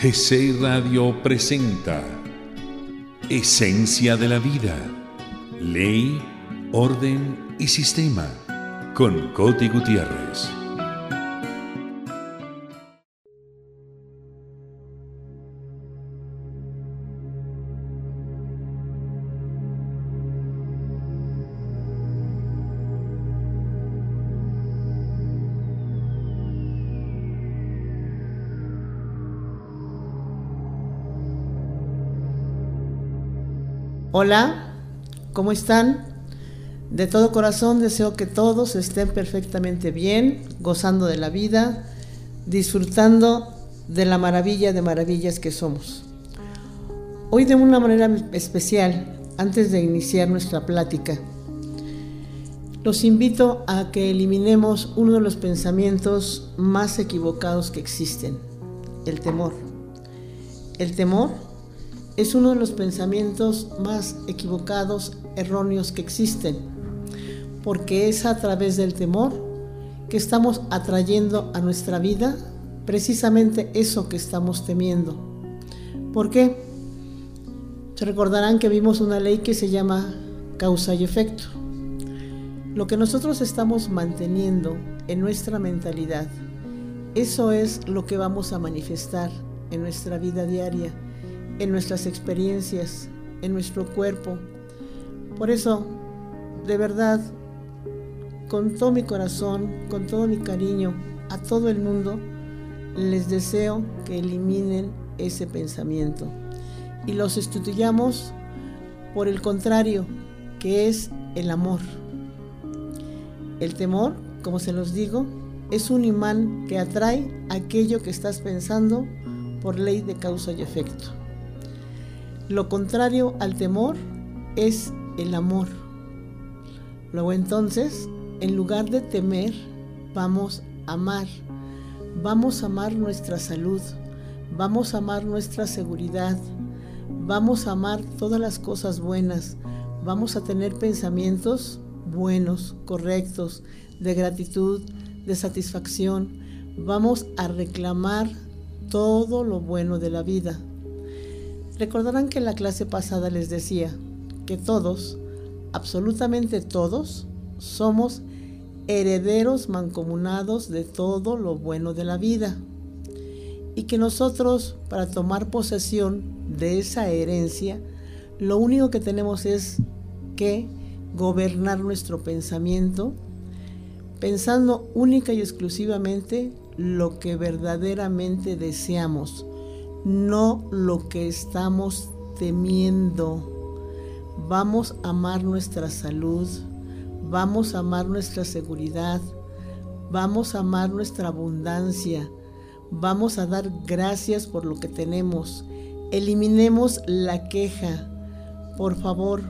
GC Radio presenta Esencia de la Vida, Ley, Orden y Sistema con Coti Gutiérrez. Hola, ¿cómo están? De todo corazón deseo que todos estén perfectamente bien, gozando de la vida, disfrutando de la maravilla de maravillas que somos. Hoy de una manera especial, antes de iniciar nuestra plática, los invito a que eliminemos uno de los pensamientos más equivocados que existen, el temor. El temor es uno de los pensamientos más equivocados, erróneos que existen, porque es a través del temor que estamos atrayendo a nuestra vida precisamente eso que estamos temiendo. ¿Por qué? Se recordarán que vimos una ley que se llama causa y efecto. Lo que nosotros estamos manteniendo en nuestra mentalidad, eso es lo que vamos a manifestar en nuestra vida diaria en nuestras experiencias, en nuestro cuerpo. Por eso, de verdad, con todo mi corazón, con todo mi cariño, a todo el mundo, les deseo que eliminen ese pensamiento y los sustituyamos por el contrario, que es el amor. El temor, como se los digo, es un imán que atrae aquello que estás pensando por ley de causa y efecto. Lo contrario al temor es el amor. Luego entonces, en lugar de temer, vamos a amar. Vamos a amar nuestra salud, vamos a amar nuestra seguridad, vamos a amar todas las cosas buenas, vamos a tener pensamientos buenos, correctos, de gratitud, de satisfacción, vamos a reclamar todo lo bueno de la vida. Recordarán que en la clase pasada les decía que todos, absolutamente todos, somos herederos mancomunados de todo lo bueno de la vida. Y que nosotros, para tomar posesión de esa herencia, lo único que tenemos es que gobernar nuestro pensamiento, pensando única y exclusivamente lo que verdaderamente deseamos, no lo que estamos temiendo. Vamos a amar nuestra salud, vamos a amar nuestra seguridad, vamos a amar nuestra abundancia, vamos a dar gracias por lo que tenemos. Eliminemos la queja, por favor,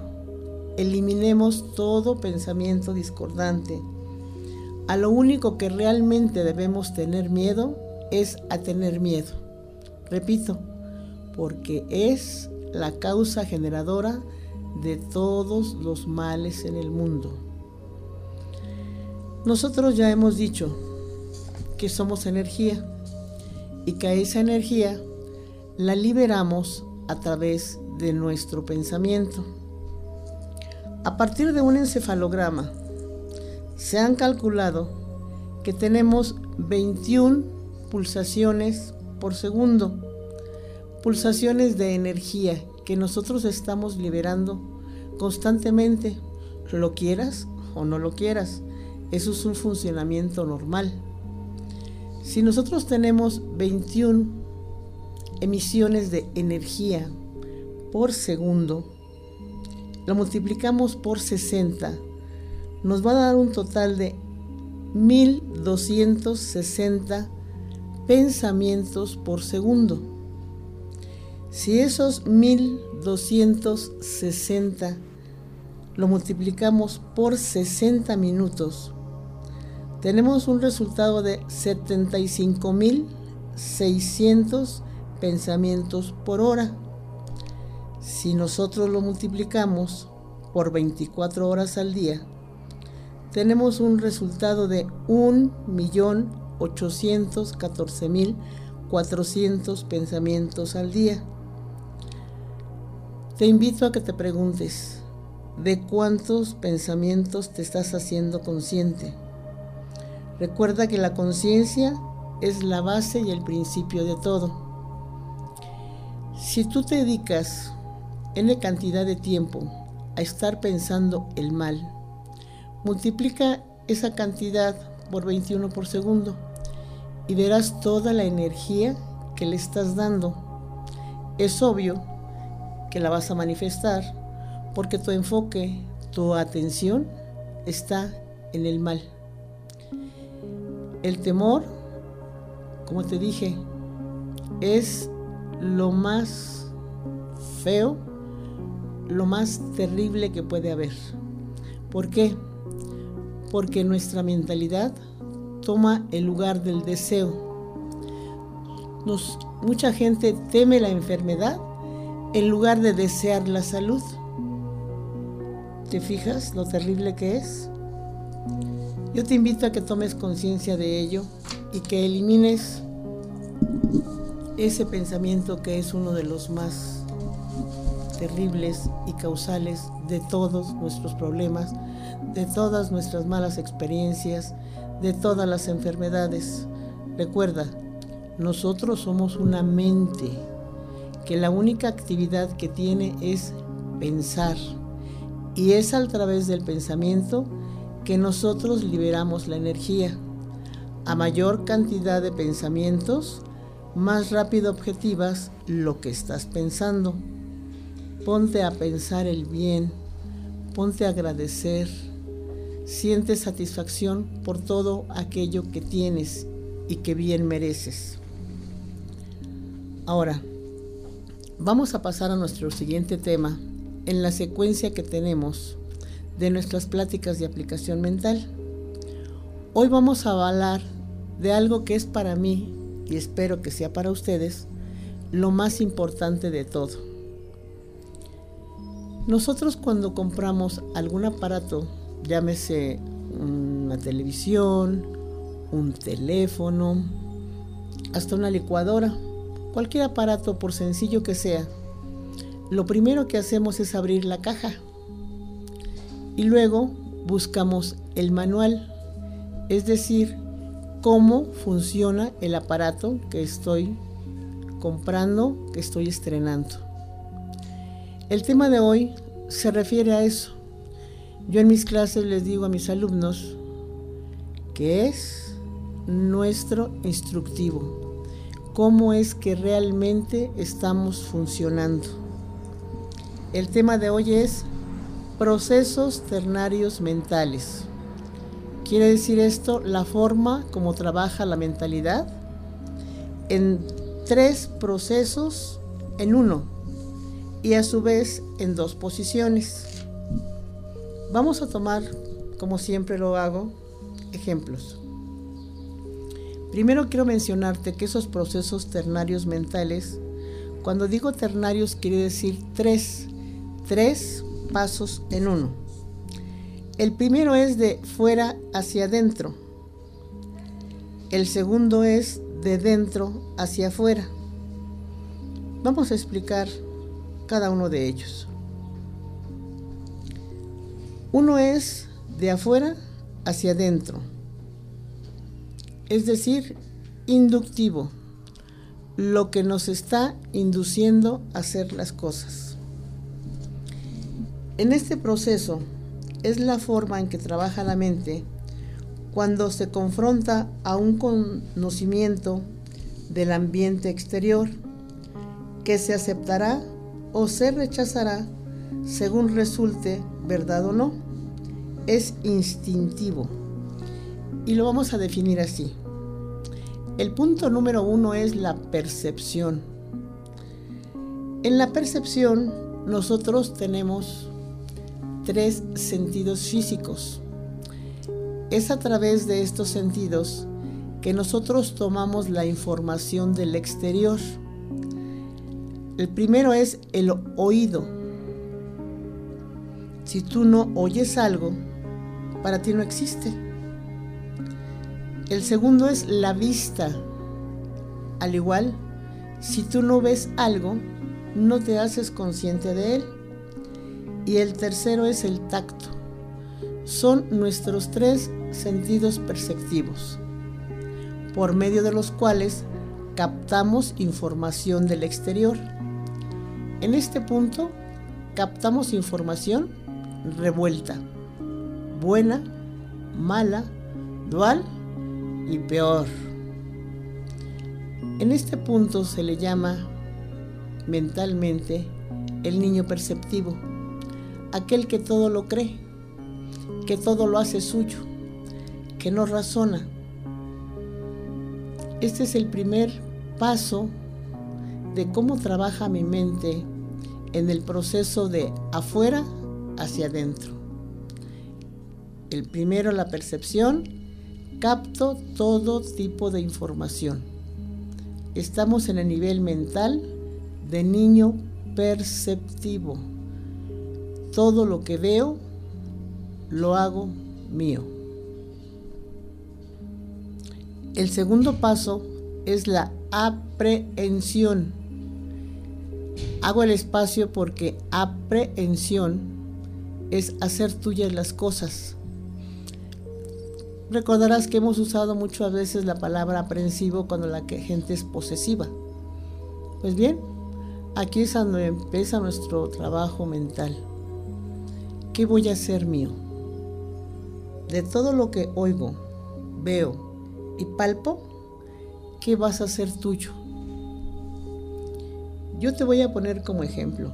eliminemos todo pensamiento discordante. A lo único que realmente debemos tener miedo es a tener miedo. Repito, porque es la causa generadora de todos los males en el mundo. Nosotros ya hemos dicho que somos energía y que esa energía la liberamos a través de nuestro pensamiento. A partir de un encefalograma, se han calculado que tenemos 21 pulsaciones por segundo, pulsaciones de energía que nosotros estamos liberando constantemente, lo quieras o no lo quieras. Eso es un funcionamiento normal. Si nosotros tenemos 21 emisiones de energía por segundo, lo multiplicamos por 60, nos va a dar un total de 1260 pensamientos por segundo. Si esos 1260 lo multiplicamos por 60 minutos, tenemos un resultado de 75.600 pensamientos por hora. Si nosotros lo multiplicamos por 24 horas al día, tenemos un resultado de 1.814.000 400 pensamientos al día. Te invito a que te preguntes, ¿de cuántos pensamientos te estás haciendo consciente? Recuerda que la conciencia es la base y el principio de todo. Si tú te dedicas N cantidad de tiempo a estar pensando el mal, multiplica esa cantidad por 21 por segundo y verás toda la energía que le estás dando. Es obvio que la vas a manifestar porque tu enfoque, tu atención está en el mal. El temor, como te dije, es lo más feo, lo más terrible que puede haber. ¿Por qué? Porque nuestra mentalidad toma el lugar del deseo. mucha gente teme la enfermedad en lugar de desear la salud. ¿Te fijas lo terrible que es? Yo te invito a que tomes conciencia de ello y que elimines ese pensamiento que es uno de los más terribles y causales de todos nuestros problemas, de todas nuestras malas experiencias, de todas las enfermedades. Recuerda, nosotros somos una mente que la única actividad que tiene es pensar. Y es a través del pensamiento que nosotros liberamos la energía. A mayor cantidad de pensamientos, más rápido objetivas lo que estás pensando. Ponte a pensar el bien, ponte a agradecer sientes satisfacción por todo aquello que tienes y que bien mereces. Ahora, vamos a pasar a nuestro siguiente tema en la secuencia que tenemos de nuestras pláticas de aplicación mental. Hoy vamos a hablar de algo que es para mí y espero que sea para ustedes lo más importante de todo. Nosotros cuando compramos algún aparato llámese una televisión, un teléfono, hasta una licuadora, cualquier aparato por sencillo que sea, lo primero que hacemos es abrir la caja y luego buscamos el manual, es decir, cómo funciona el aparato que estoy comprando, que estoy estrenando. El tema de hoy se refiere a eso, yo en mis clases les digo a mis alumnos que es nuestro instructivo, cómo es que realmente estamos funcionando. El tema de hoy es procesos ternarios mentales. Quiere decir esto la forma como trabaja la mentalidad en tres procesos en uno y a su vez en dos posiciones. Vamos a tomar, como siempre lo hago, ejemplos. Primero quiero mencionarte que esos procesos ternarios mentales, cuando digo ternarios quiere decir tres, tres pasos en uno. El primero es de fuera hacia adentro. El segundo es de dentro hacia afuera. Vamos a explicar cada uno de ellos. Uno es de afuera hacia adentro, es decir, inductivo, lo que nos está induciendo a hacer las cosas. En este proceso es la forma en que trabaja la mente cuando se confronta a un conocimiento del ambiente exterior que se aceptará o se rechazará según resulte verdad o no. Es instintivo. Y lo vamos a definir así. El punto número uno es la percepción. En la percepción nosotros tenemos tres sentidos físicos. Es a través de estos sentidos que nosotros tomamos la información del exterior. El primero es el oído si tú no oyes algo, para ti no existe. El segundo es la vista. Al igual, si tú no ves algo, no te haces consciente de él. Y el tercero es el tacto. Son nuestros tres sentidos perceptivos, por medio de los cuales captamos información del exterior. En este punto, captamos información revuelta, buena, mala, dual y peor. En este punto se le llama mentalmente el niño perceptivo, aquel que todo lo cree, que todo lo hace suyo, que no razona. Este es el primer paso de cómo trabaja mi mente en el proceso de afuera hacia adentro. El primero, la percepción, capto todo tipo de información. Estamos en el nivel mental de niño perceptivo. Todo lo que veo lo hago mío. El segundo paso es la aprehensión. Hago el espacio porque aprehensión es hacer tuyas las cosas. Recordarás que hemos usado muchas veces la palabra aprensivo cuando la gente es posesiva. Pues bien, aquí es donde empieza nuestro trabajo mental. ¿Qué voy a hacer mío? De todo lo que oigo, veo y palpo, ¿qué vas a hacer tuyo? Yo te voy a poner como ejemplo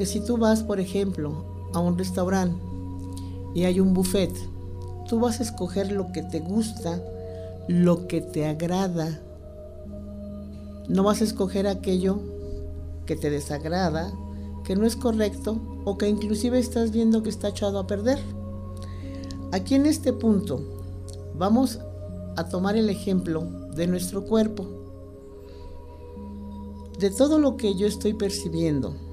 que si tú vas, por ejemplo, a un restaurante y hay un buffet, tú vas a escoger lo que te gusta, lo que te agrada. No vas a escoger aquello que te desagrada, que no es correcto o que inclusive estás viendo que está echado a perder. Aquí en este punto vamos a tomar el ejemplo de nuestro cuerpo. De todo lo que yo estoy percibiendo,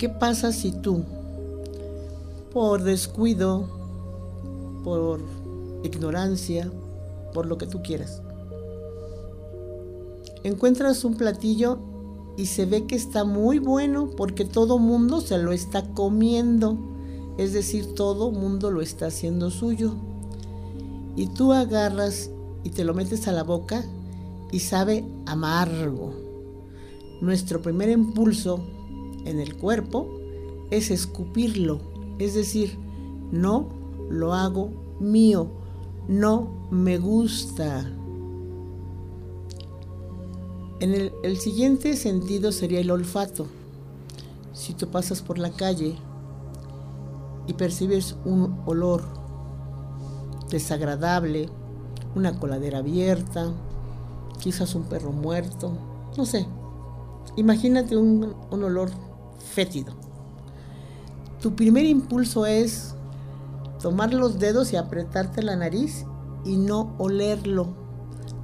¿qué pasa si tú, por descuido, por ignorancia, por lo que tú quieras. Encuentras un platillo y se ve que está muy bueno porque todo mundo se lo está comiendo. Es decir, todo mundo lo está haciendo suyo. Y tú agarras y te lo metes a la boca y sabe amargo. Nuestro primer impulso en el cuerpo es escupirlo. Es decir, no lo hago mío, no me gusta. En el, siguiente sentido sería el olfato. Si tú pasas por la calle y percibes un olor desagradable, una coladera abierta, quizás un perro muerto, no sé. Imagínate un, un olor fétido. Tu primer impulso es tomar los dedos y apretarte la nariz y no olerlo.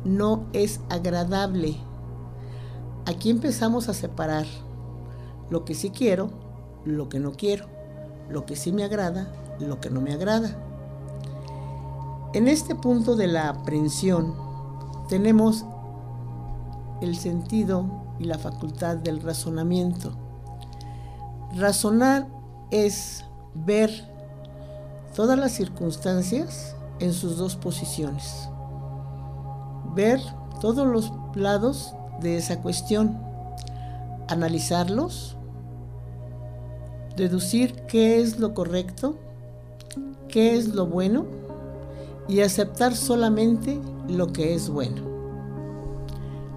No es agradable. Aquí empezamos a separar lo que sí quiero, lo que no quiero, lo que sí me agrada, lo que no me agrada. En este punto de la aprensión tenemos el sentido y la facultad del razonamiento. Razonar es ver todas las circunstancias en sus dos posiciones. Ver todos los lados de esa cuestión, analizarlos, deducir qué es lo correcto, qué es lo bueno y aceptar solamente lo que es bueno.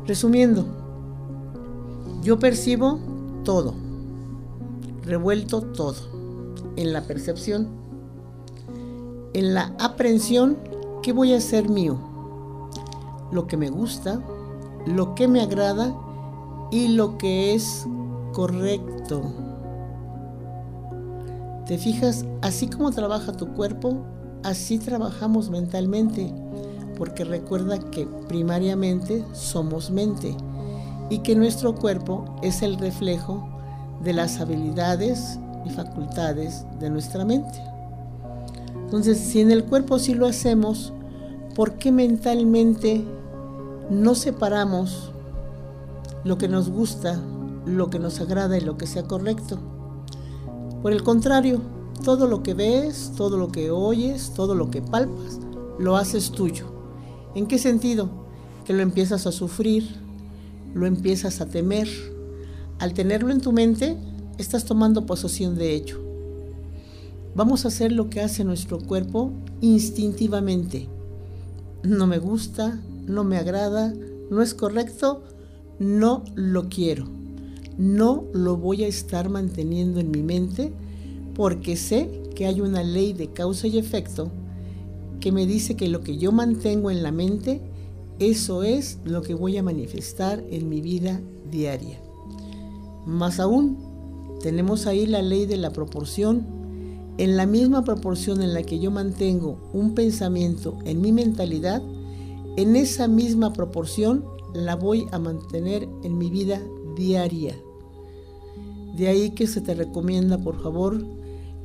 Resumiendo, yo percibo todo, revuelto todo, en la percepción en la aprensión, ¿qué voy a hacer mío? Lo que me gusta, lo que me agrada y lo que es correcto. ¿Te fijas? Así como trabaja tu cuerpo, así trabajamos mentalmente, porque recuerda que primariamente somos mente y que nuestro cuerpo es el reflejo de las habilidades y facultades de nuestra mente. Entonces, si en el cuerpo sí lo hacemos, ¿por qué mentalmente no separamos lo que nos gusta, lo que nos agrada y lo que sea correcto. Por el contrario, todo lo que ves, todo lo que oyes, todo lo que palpas, lo haces tuyo. ¿En qué sentido? Que lo empiezas a sufrir, lo empiezas a temer. Al tenerlo en tu mente, estás tomando posesión de ello. Vamos a hacer lo que hace nuestro cuerpo instintivamente. No me gusta, no me agrada, no es correcto, no lo quiero. No lo voy a estar manteniendo en mi mente porque sé que hay una ley de causa y efecto que me dice que lo que yo mantengo en la mente, eso es lo que voy a manifestar en mi vida diaria. Más aún, tenemos ahí la ley de la proporción. En la misma proporción en la que yo mantengo un pensamiento en mi mentalidad, en esa misma proporción la voy a mantener en mi vida diaria. De ahí que se te recomienda, por favor,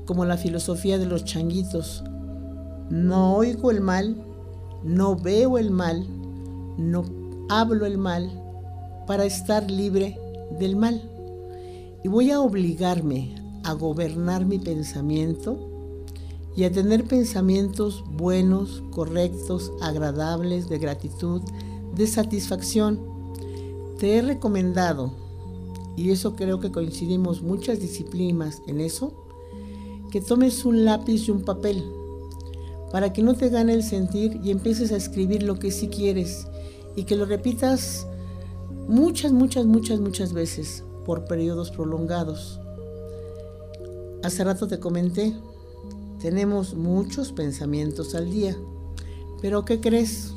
como la filosofía de los changuitos. No oigo el mal, no veo el mal, no hablo el mal para estar libre del mal. Y voy a obligarme a gobernar mi pensamiento y a tener pensamientos buenos, correctos, agradables, de gratitud, de satisfacción. Te he recomendado, y eso creo que coincidimos muchas disciplinas en eso, que tomes un lápiz y un papel para que no te gane el sentir y empieces a escribir lo que sí quieres y que lo repitas muchas, muchas, muchas, muchas veces por periodos prolongados. Hace rato te comenté, tenemos muchos pensamientos al día, pero ¿qué crees?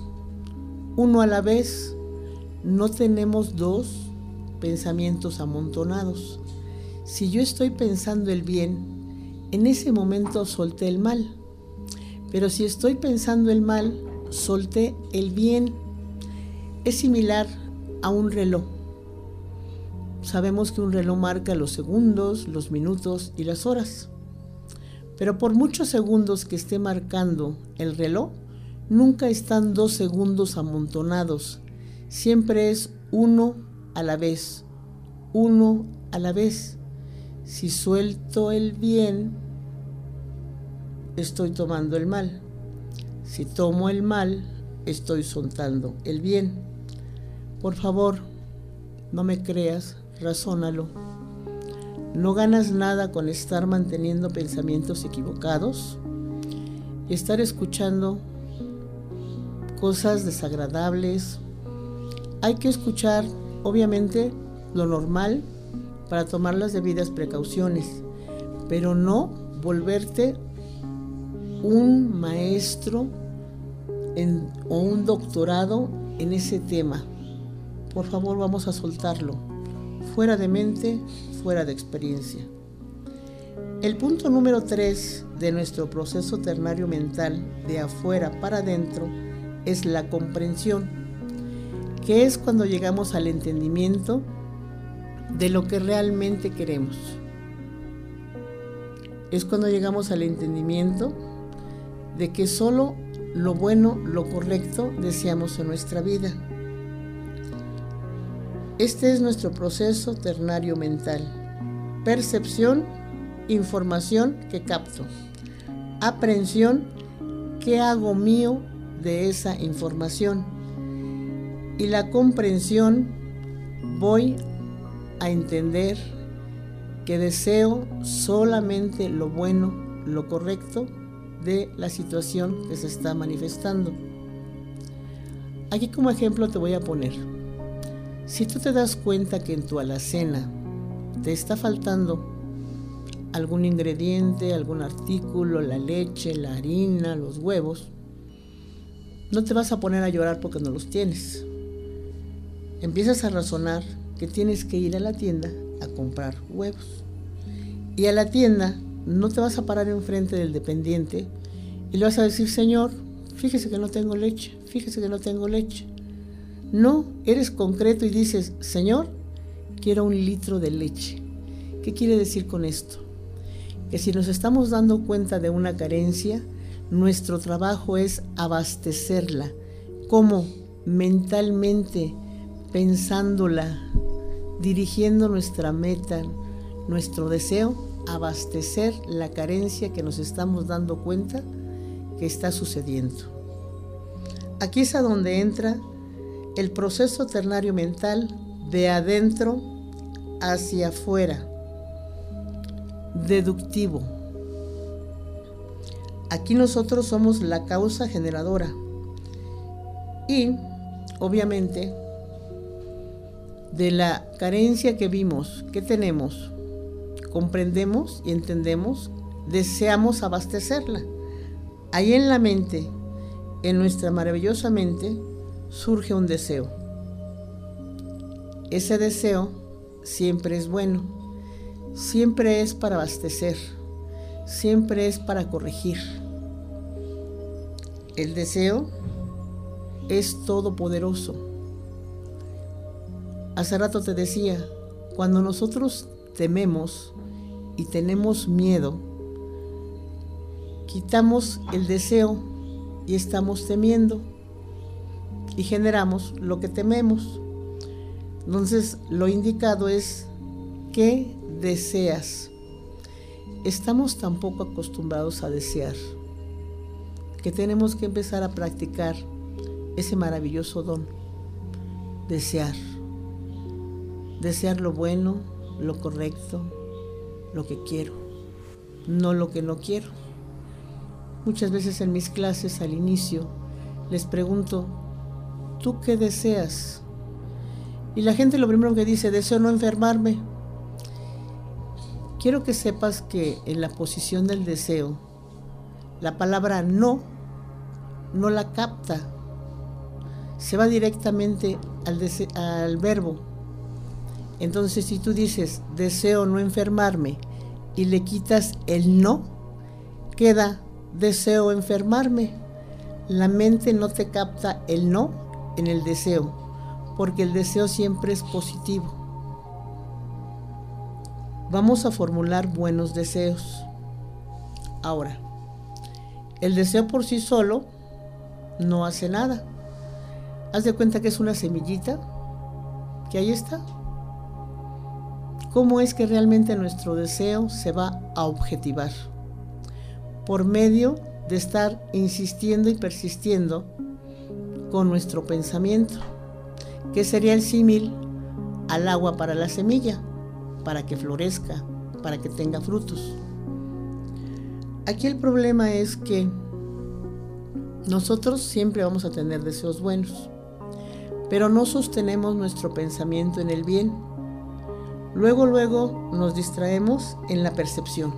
Uno a la vez, no tenemos dos pensamientos amontonados. Si yo estoy pensando el bien, en ese momento solté el mal. Pero si estoy pensando el mal, solté el bien. Es similar a un reloj. Sabemos que un reloj marca los segundos, los minutos y las horas. Pero por muchos segundos que esté marcando el reloj, nunca están dos segundos amontonados. Siempre es uno a la vez, uno a la vez. Si suelto el bien, estoy tomando el mal. Si tomo el mal, estoy soltando el bien. Por favor, no me creas, razónalo. No ganas nada con estar manteniendo pensamientos equivocados y estar escuchando cosas desagradables. Hay que escuchar, obviamente, lo normal para tomar las debidas precauciones, pero no volverte un maestro o un doctorado en ese tema. Por favor, vamos a soltarlo. Fuera de mente, fuera de experiencia. El punto número 3 de nuestro proceso ternario mental de afuera para adentro es la comprensión, que es cuando llegamos al entendimiento de lo que realmente queremos. Es cuando llegamos al entendimiento de que solo lo bueno, lo correcto deseamos en nuestra vida. Este es nuestro proceso ternario mental. Percepción, información que capto. Aprehensión, ¿qué hago mío de esa información? Y la comprensión, voy a entender que deseo solamente lo bueno, lo correcto de la situación que se está manifestando. Aquí como ejemplo te voy a poner, si tú te das cuenta que en tu alacena te está faltando algún ingrediente, algún artículo, la leche, la harina, los huevos, no te vas a poner a llorar porque no los tienes. Empiezas a razonar que tienes que ir a la tienda a comprar huevos. Y a la tienda no te vas a parar enfrente del dependiente y le vas a decir, Señor, fíjese que no tengo leche, fíjese que no tengo leche. No, eres concreto y dices, Señor, quiero un litro de leche. ¿Qué quiere decir con esto? Que si nos estamos dando cuenta de una carencia, nuestro trabajo es abastecerla. ¿Cómo? mentalmente, pensándola, dirigiendo nuestra meta, nuestro deseo, abastecer la carencia que nos estamos dando cuenta que está sucediendo. Aquí es a donde entra el proceso ternario mental de adentro hacia afuera, deductivo. Aquí nosotros somos la causa generadora y obviamente de la carencia que vimos, que tenemos, comprendemos y entendemos, deseamos abastecerla. Ahí en la mente, en nuestra maravillosa mente, surge un deseo. Ese deseo siempre es bueno, siempre es para abastecer, siempre es para corregir. El deseo es todopoderoso. Hace rato te decía, cuando nosotros tememos y tenemos miedo, quitamos el deseo y estamos temiendo y generamos lo que tememos. Entonces, lo indicado es qué deseas. Estamos tan poco acostumbrados a desear que tenemos que empezar a practicar ese maravilloso don. Desear. Desear lo bueno, lo correcto, lo que quiero, no lo que no quiero. Muchas veces en mis clases al inicio les pregunto, ¿tú qué deseas? Y la gente lo primero que dice, deseo no enfermarme. Quiero que sepas que en la posición del deseo, la palabra no no la capta. Se va directamente al, al verbo. Entonces, si tú dices, deseo no enfermarme, y le quitas el no, queda, deseo enfermarme. La mente no te capta el no en el deseo, porque el deseo siempre es positivo. Vamos a formular buenos deseos. Ahora, el deseo por sí solo no hace nada. Haz de cuenta que es una semillita que ahí está. ¿Cómo es que realmente nuestro deseo se va a objetivar? Por medio de estar insistiendo y persistiendo con nuestro pensamiento, que sería el símil al agua para la semilla, para que florezca, para que tenga frutos. Aquí el problema es que nosotros siempre vamos a tener deseos buenos, pero no sostenemos nuestro pensamiento en el bien. Luego, luego nos distraemos en la percepción.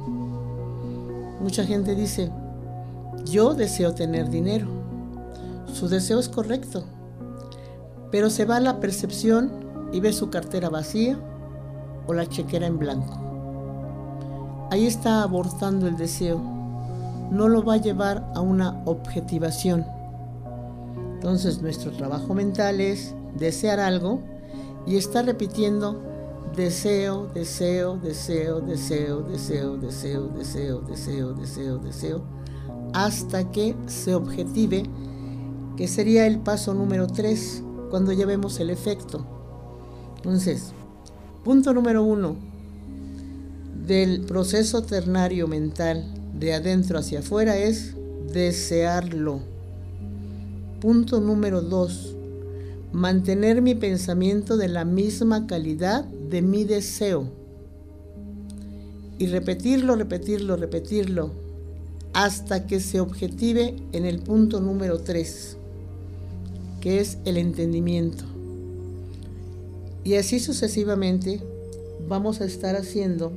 Mucha gente dice, yo deseo tener dinero. Su deseo es correcto, pero se va a la percepción y ve su cartera vacía o la chequera en blanco. Ahí está abortando el deseo. No lo va a llevar a una objetivación. Entonces nuestro trabajo mental es desear algo y estar repitiendo deseo, deseo, deseo, deseo, deseo, deseo, deseo, deseo, deseo, deseo, hasta que se objetive, que sería el paso número 3, cuando ya vemos el efecto. Entonces, punto número uno del proceso ternario mental de adentro hacia afuera es desearlo. Punto número dos, mantener mi pensamiento de la misma calidad de mi deseo. Y repetirlo, repetirlo, repetirlo, hasta que se objetive en el punto número 3, que es el entendimiento. Y así sucesivamente vamos a estar haciendo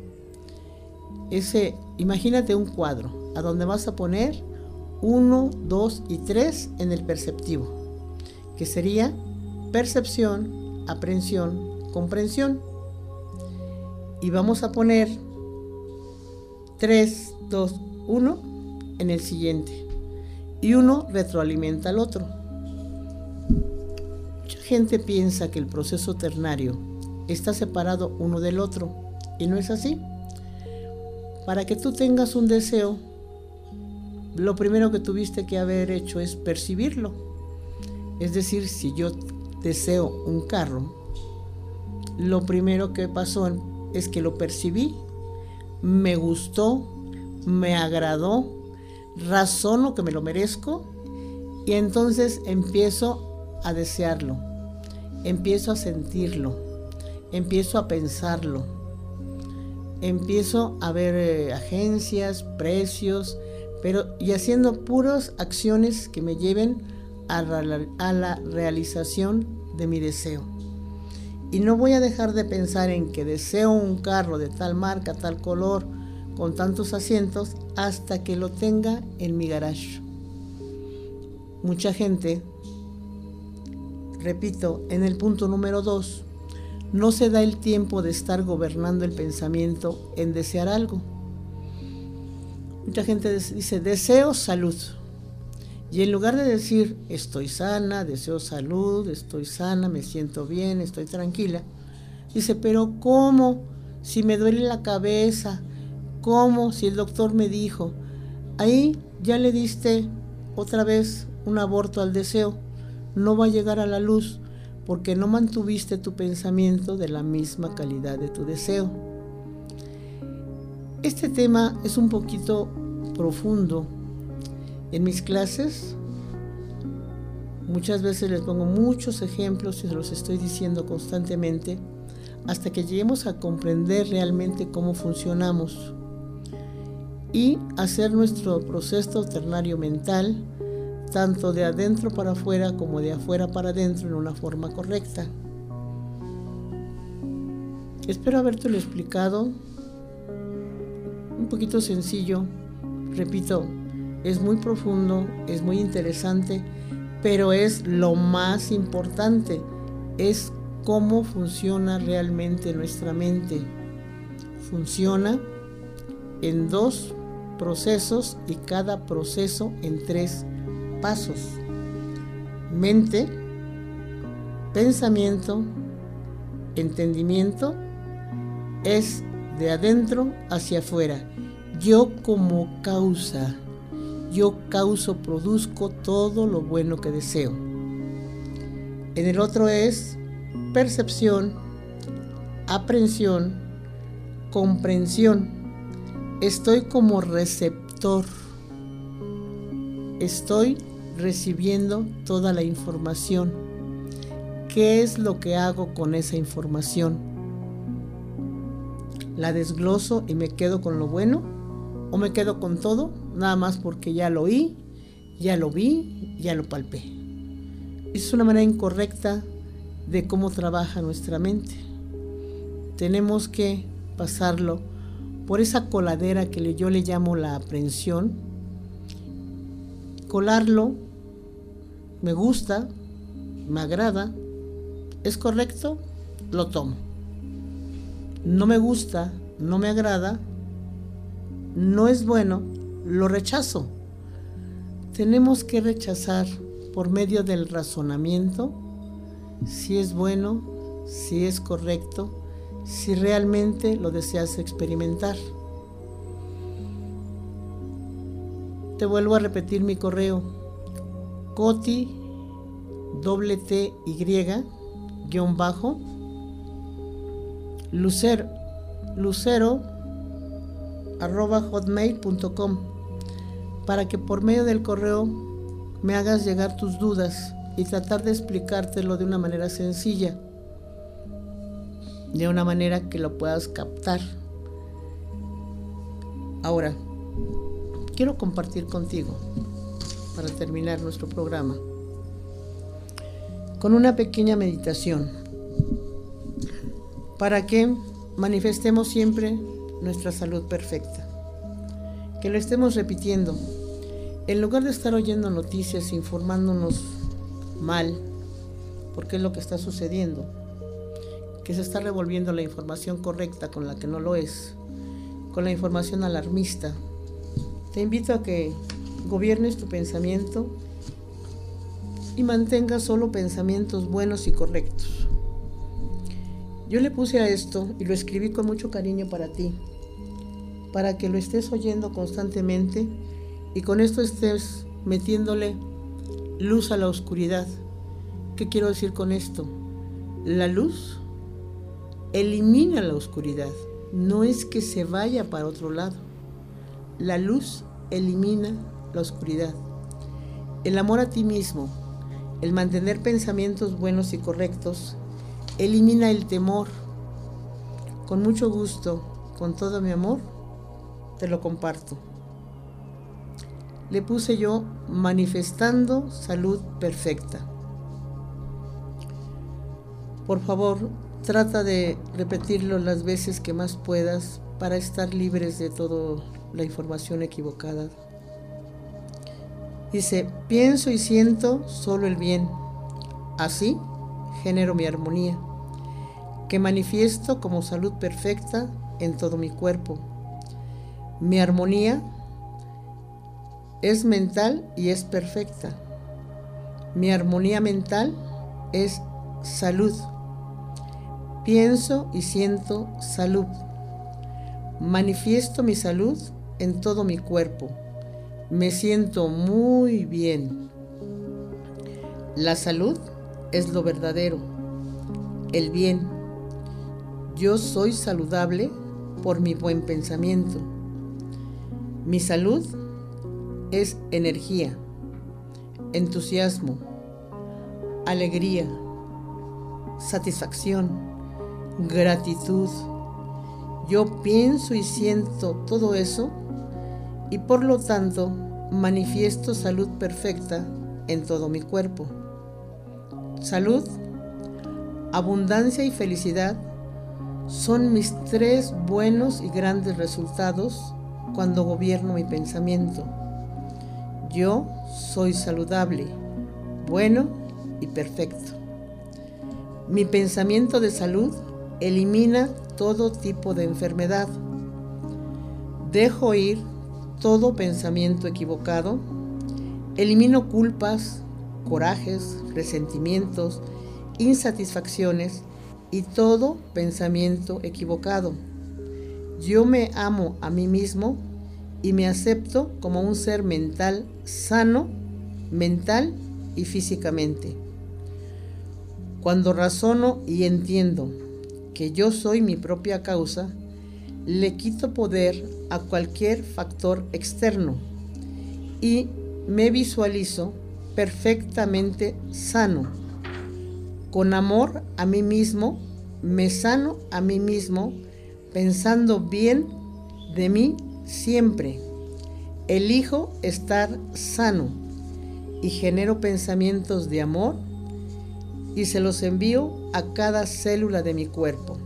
ese, imagínate un cuadro, a donde vas a poner 1, 2 y 3 en el perceptivo, que sería percepción, aprehensión, comprensión. Y vamos a poner 3, 2, 1 en el siguiente. Y uno retroalimenta al otro. Mucha gente piensa que el proceso ternario está separado uno del otro y no es así. Para que tú tengas un deseo, lo primero que tuviste que haber hecho es percibirlo Es decir, si yo deseo un carro, lo primero que pasó es que lo percibí, me gustó, me agradó, razono que me lo merezco y entonces empiezo a desearlo, empiezo a sentirlo, empiezo a pensarlo, empiezo a ver eh, agencias, precios, pero y haciendo puras acciones que me lleven a la realización de mi deseo. Y no voy a dejar de pensar en que deseo un carro de tal marca, tal color, con tantos asientos, hasta que lo tenga en mi garage. Mucha gente, repito, en el punto número dos, no se da el tiempo de estar gobernando el pensamiento en desear algo. Mucha gente dice, deseo salud. Y en lugar de decir, estoy sana, deseo salud, estoy sana, me siento bien, estoy tranquila, dice, pero ¿cómo? Si me duele la cabeza, ¿cómo? Si el doctor me dijo, ahí ya le diste otra vez un aborto al deseo, no va a llegar a la luz porque no mantuviste tu pensamiento de la misma calidad de tu deseo. Este tema es un poquito profundo en mis clases muchas veces les pongo muchos ejemplos y los estoy diciendo constantemente hasta que lleguemos a comprender realmente cómo funcionamos y hacer nuestro proceso ternario mental tanto de adentro para afuera como de afuera para adentro en una forma correcta. Espero habértelo explicado un poquito sencillo, repito, es muy profundo, es muy interesante, pero es lo más importante, es cómo funciona realmente nuestra mente. Funciona en dos procesos y cada proceso en tres pasos. Mente, pensamiento, entendimiento es de adentro hacia afuera. Yo como causa yo causo, produzco todo lo bueno que deseo. En el otro es percepción, aprensión, comprensión. Estoy como receptor. Estoy recibiendo toda la información. ¿Qué es lo que hago con esa información? ¿La desgloso y me quedo con lo bueno? ¿O me quedo con todo nada más porque ya lo oí, ya lo vi, ya lo palpé. Es una manera incorrecta de cómo trabaja nuestra mente. Tenemos que pasarlo por esa coladera que yo le llamo la aprensión, colarlo, me gusta, me agrada, es correcto, lo tomo. No me gusta, no me agrada, no es bueno, lo rechazo. Tenemos que rechazar por medio del razonamiento si es bueno, si es correcto, si realmente lo deseas experimentar. Te vuelvo a repetir mi correo. Coti doble T Y guion bajo lucero lucero arroba hotmail.com para que por medio del correo me hagas llegar tus dudas y tratar de explicártelo de una manera sencilla, de una manera que lo puedas captar. Ahora, quiero compartir contigo, para terminar nuestro programa, con una pequeña meditación, para que manifestemos siempre nuestra salud perfecta que lo estemos repitiendo. En lugar de estar oyendo noticias, informándonos mal, porque es lo que está sucediendo, que se está revolviendo la información correcta con la que no lo es, con la información alarmista. Te invito a que gobiernes tu pensamiento y mantengas solo pensamientos buenos y correctos. Yo le puse a esto y lo escribí con mucho cariño para ti, para que lo estés oyendo constantemente y con esto estés metiéndole luz a la oscuridad ¿Qué quiero decir con esto? La luz elimina la oscuridad. No es que se vaya para otro lado. La luz elimina la oscuridad. El amor a ti mismo, el mantener pensamientos buenos y correctos, elimina el temor. Con mucho gusto, con todo mi amor, te lo comparto. Le puse yo manifestando salud perfecta. Por favor, trata de repetirlo las veces que más puedas para estar libres de toda la información equivocada. Dice, pienso y siento solo el bien. Así genero mi armonía, que manifiesto como salud perfecta en todo mi cuerpo. Mi armonía es mental y es perfecta. Mi armonía mental es salud. Pienso y siento salud. Manifiesto mi salud en todo mi cuerpo. Me siento muy bien. La salud es lo verdadero, el bien. Yo soy saludable por mi buen pensamiento. Mi salud es energía, entusiasmo, alegría, satisfacción, gratitud. Yo pienso y siento todo eso y por lo tanto manifiesto salud perfecta en todo mi cuerpo. Salud, abundancia y felicidad son mis tres buenos y grandes resultados cuando gobierno mi pensamiento. Yo soy saludable, bueno y perfecto. Mi pensamiento de salud elimina todo tipo de enfermedad. Dejo ir todo pensamiento equivocado, elimino culpas, corajes, resentimientos, insatisfacciones y todo pensamiento equivocado. Yo me amo a mí mismo y me acepto como un ser mental sano, mental y físicamente. Cuando razono y entiendo que yo soy mi propia causa, le quito poder a cualquier factor externo y me visualizo perfectamente sano. Con amor a mí mismo, me sano a mí mismo, pensando bien de mí siempre. Elijo estar sano y genero pensamientos de amor y se los envío a cada célula de mi cuerpo.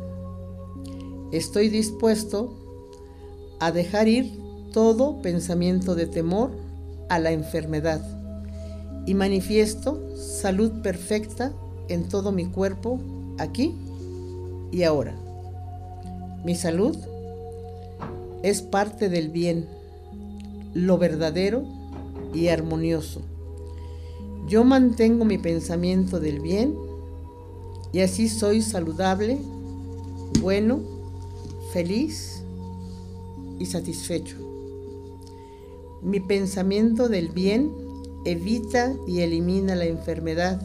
Estoy dispuesto a dejar ir todo pensamiento de temor a la enfermedad y manifiesto salud perfecta en todo mi cuerpo aquí y ahora. Mi salud es parte del bien, lo verdadero y armonioso. Yo mantengo mi pensamiento del bien y así soy saludable, bueno, feliz y satisfecho. Mi pensamiento del bien evita y elimina la enfermedad.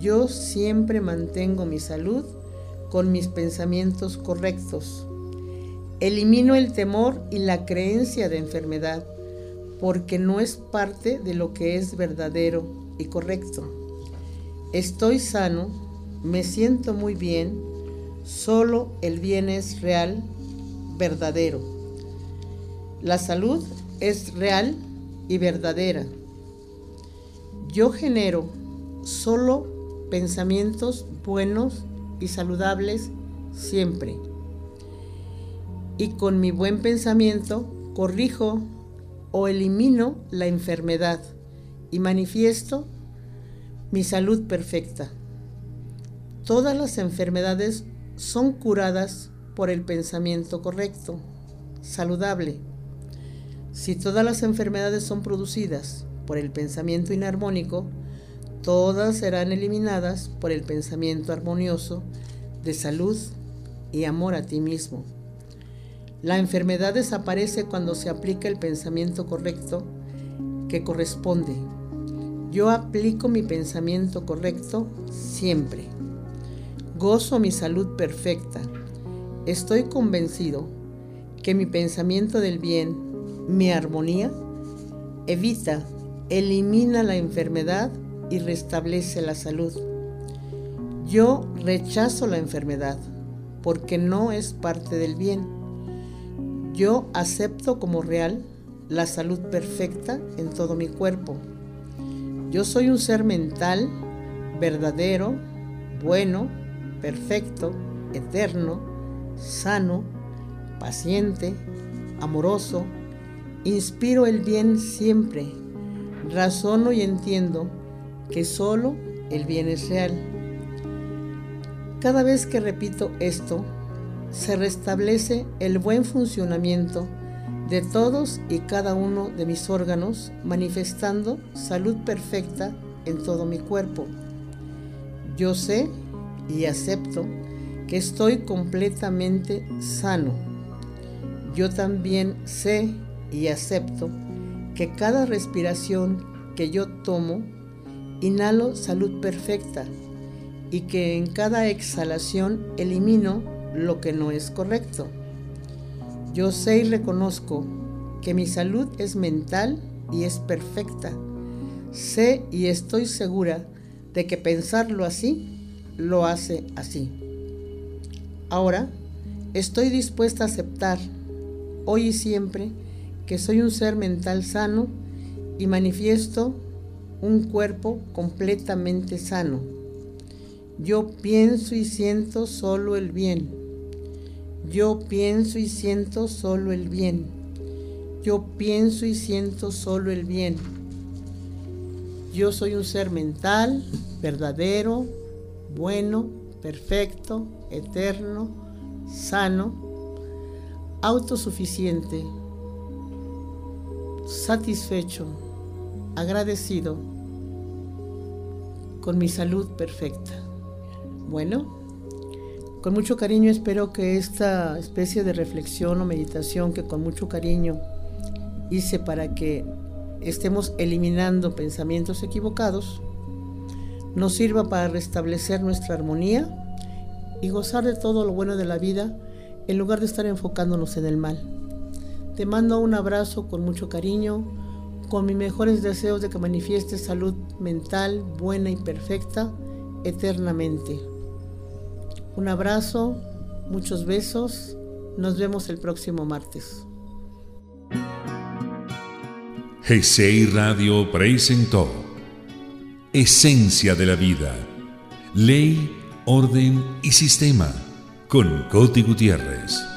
Yo siempre mantengo mi salud con mis pensamientos correctos. Elimino el temor y la creencia de enfermedad porque no es parte de lo que es verdadero y correcto. Estoy sano, me siento muy bien, solo el bien es real, verdadero. La salud es real y verdadera. Yo genero solo pensamientos buenos y saludables siempre. Y con mi buen pensamiento corrijo o elimino la enfermedad y manifiesto mi salud perfecta. Todas las enfermedades son curadas por el pensamiento correcto, saludable. Si todas las enfermedades son producidas por el pensamiento inarmónico, todas serán eliminadas por el pensamiento armonioso de salud y amor a ti mismo. La enfermedad desaparece cuando se aplica el pensamiento correcto que corresponde Yo aplico mi pensamiento correcto siempre. Gozo mi salud perfecta. Estoy convencido que mi pensamiento del bien, mi armonía, evita, elimina la enfermedad y restablece la salud. Yo rechazo la enfermedad porque no es parte del bien. Yo acepto como real la salud perfecta en todo mi cuerpo. Yo soy un ser mental, verdadero, bueno, perfecto, eterno, sano, paciente, amoroso. Inspiro el bien siempre. Razono y entiendo que solo el bien es real. Cada vez que repito esto, se restablece el buen funcionamiento de todos y cada uno de mis órganos, manifestando salud perfecta en todo mi cuerpo. Yo sé y acepto que estoy completamente sano. Yo también sé y acepto que cada respiración que yo tomo, inhalo salud perfecta y que en cada exhalación elimino lo que no es correcto. Yo sé y reconozco que mi salud es mental y es perfecta. Sé y estoy segura de que pensarlo así lo hace así. Ahora estoy dispuesta a aceptar hoy y siempre que soy un ser mental sano y manifiesto un cuerpo completamente sano. Yo pienso y siento solo el bien yo pienso y siento solo el bien. Yo pienso y siento solo el bien. Yo soy un ser mental, verdadero, bueno, perfecto, eterno, sano, autosuficiente, satisfecho, agradecido con mi salud perfecta. Bueno, con mucho cariño espero que esta especie de reflexión o meditación que con mucho cariño hice para que estemos eliminando pensamientos equivocados, nos sirva para restablecer nuestra armonía y gozar de todo lo bueno de la vida en lugar de estar enfocándonos en el mal. Te mando un abrazo con mucho cariño, con mis mejores deseos de que manifiestes salud mental buena y perfecta eternamente. Un abrazo, muchos besos, nos vemos el próximo martes. Radio presentó Esencia de la Vida, Ley, Orden y Sistema con Coti Gutiérrez.